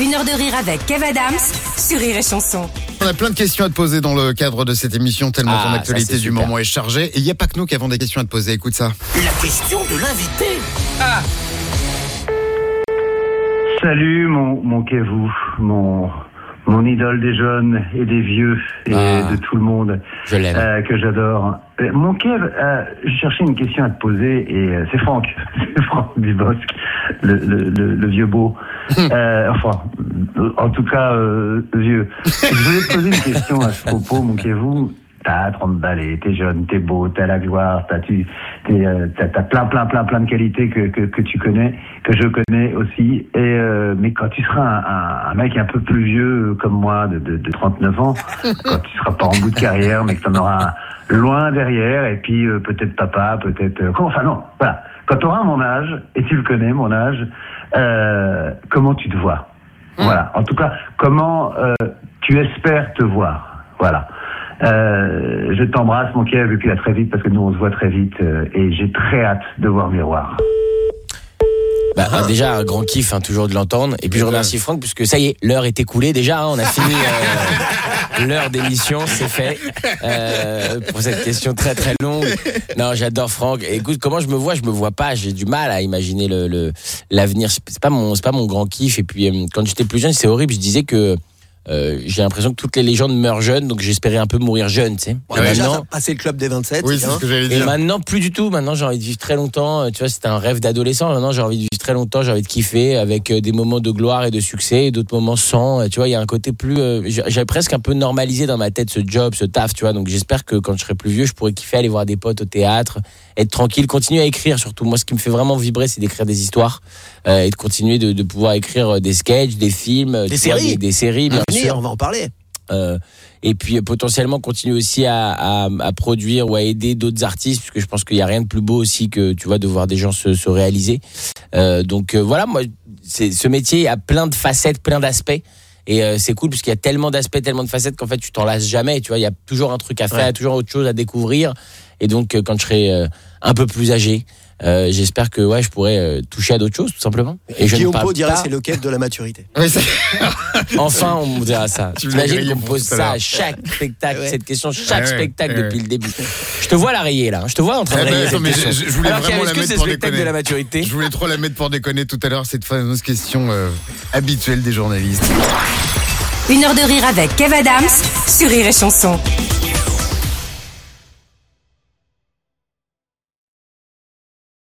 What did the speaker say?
Une heure de rire avec Kev Adams sur Rire et Chanson. On a plein de questions à te poser dans le cadre de cette émission, tellement Ah, ton ça, actualité c'est du super. moment est chargée. Et il n'y a pas que nous qui avons des questions à te poser, écoute ça. La question de l'invité. Salut mon, mon Kevou, mon, mon idole des jeunes et des vieux et Ah. de tout le monde Je l'aime. euh, que j'adore. Euh, Mon Kev, euh, je cherchais une question à te poser et euh, c'est Franck, c'est Franck Dubosc, le, le, le, le vieux beau. Euh, enfin, en tout cas, euh, vieux. Je voulais te poser une question à ce propos, mon Kevou. T'as 30 balais, t'es jeune, t'es beau, t'as la gloire, t'as euh, t'as, t'as plein, plein, plein, plein de qualités que, que, que tu connais, que je connais aussi. Et euh, mais quand tu seras un, un, un mec un peu plus vieux comme moi, de, de, de 39 ans, quand tu seras pas en bout de carrière, mais que t'en auras un loin derrière, et puis euh, peut-être papa, peut-être. euh, comment- enfin non, voilà. Quand tu auras mon âge, et tu le connais, mon âge, euh, comment tu te vois Voilà. En tout cas, comment euh, tu espères te voir Voilà. Euh, je t'embrasse, mon Kev, et puis à très vite, parce que nous, on se voit très vite, et j'ai très hâte de voir Miroir. Bah, un- déjà, un grand kiff, hein, toujours de l'entendre. Et puis je remercie Franck, puisque ça y est, l'heure est écoulée déjà. hein, on a fini euh, l'heure d'émission, c'est fait. Euh, pour cette question très très longue. Non, j'adore Franck. Écoute, comment je me vois? Je me vois pas. J'ai du mal à imaginer le le- l'avenir. C'est c'est pas mon c'est pas mon grand kiff. Et puis euh, quand j'étais plus jeune, c'est horrible. Je disais que euh, j'ai l'impression que toutes les légendes meurent jeunes, donc j'espérais un peu mourir jeune, tu sais. Ouais, Et déjà, maintenant- passé le club des 27. Oui, c'est ce que j'allais et dire. maintenant, plus du tout. Maintenant, j'ai envie de vivre très longtemps. Euh, Tu vois, c'était un rêve d'adolescent. Maintenant, j'ai envie de vivre très longtemps. J'ai envie de kiffer avec euh, des moments de gloire et de succès et d'autres moments sans. Tu vois, il y a un côté plus. euh, J'avais presque un peu normalisé dans ma tête ce job, ce taf, tu vois. Donc, j'espère que quand je serai plus vieux, je pourrai kiffer aller voir des potes au théâtre, être tranquille, continuer à écrire surtout. Moi, ce qui me fait vraiment vibrer, c'est d'écrire des histoires euh, et de continuer de, de pouvoir écrire des sketchs, des films, Des vois, séries. des, des séries, bien sûr. on va en parler. Euh, et puis euh, potentiellement continuer aussi à, à, à produire ou à aider d'autres artistes puisque je pense qu'il y a rien de plus beau aussi que tu vois de voir des gens se, se réaliser. Euh, donc euh, voilà moi ce métier a plein de facettes plein d'aspects. Et c'est cool parce qu'il y a tellement d'aspects tellement de facettes qu'en fait tu t'en lasses jamais tu vois. Il y a toujours un truc à faire il y a toujours autre chose à découvrir et donc euh, quand je serai euh, un peu plus âgé euh, j'espère que ouais je pourrai euh, toucher à d'autres choses tout simplement et je ne Guillaume Pau dirait pas- c'est le quai de la maturité. Enfin, on me dira ça. Tu qu'on me pose ça à chaque spectacle, Ouais. cette question, chaque Ouais, spectacle ouais. depuis le début. Je te vois la rayer là, je te vois en train de Eh ben, rayer cette mais question. je- je voulais Alors vraiment la que mettre pour spectacle déconner. de la maturité. Je voulais trop la mettre pour déconner tout à l'heure, cette fameuse question euh, habituelle des journalistes. Une heure de rire avec Kev Adams sur Rire et Chanson.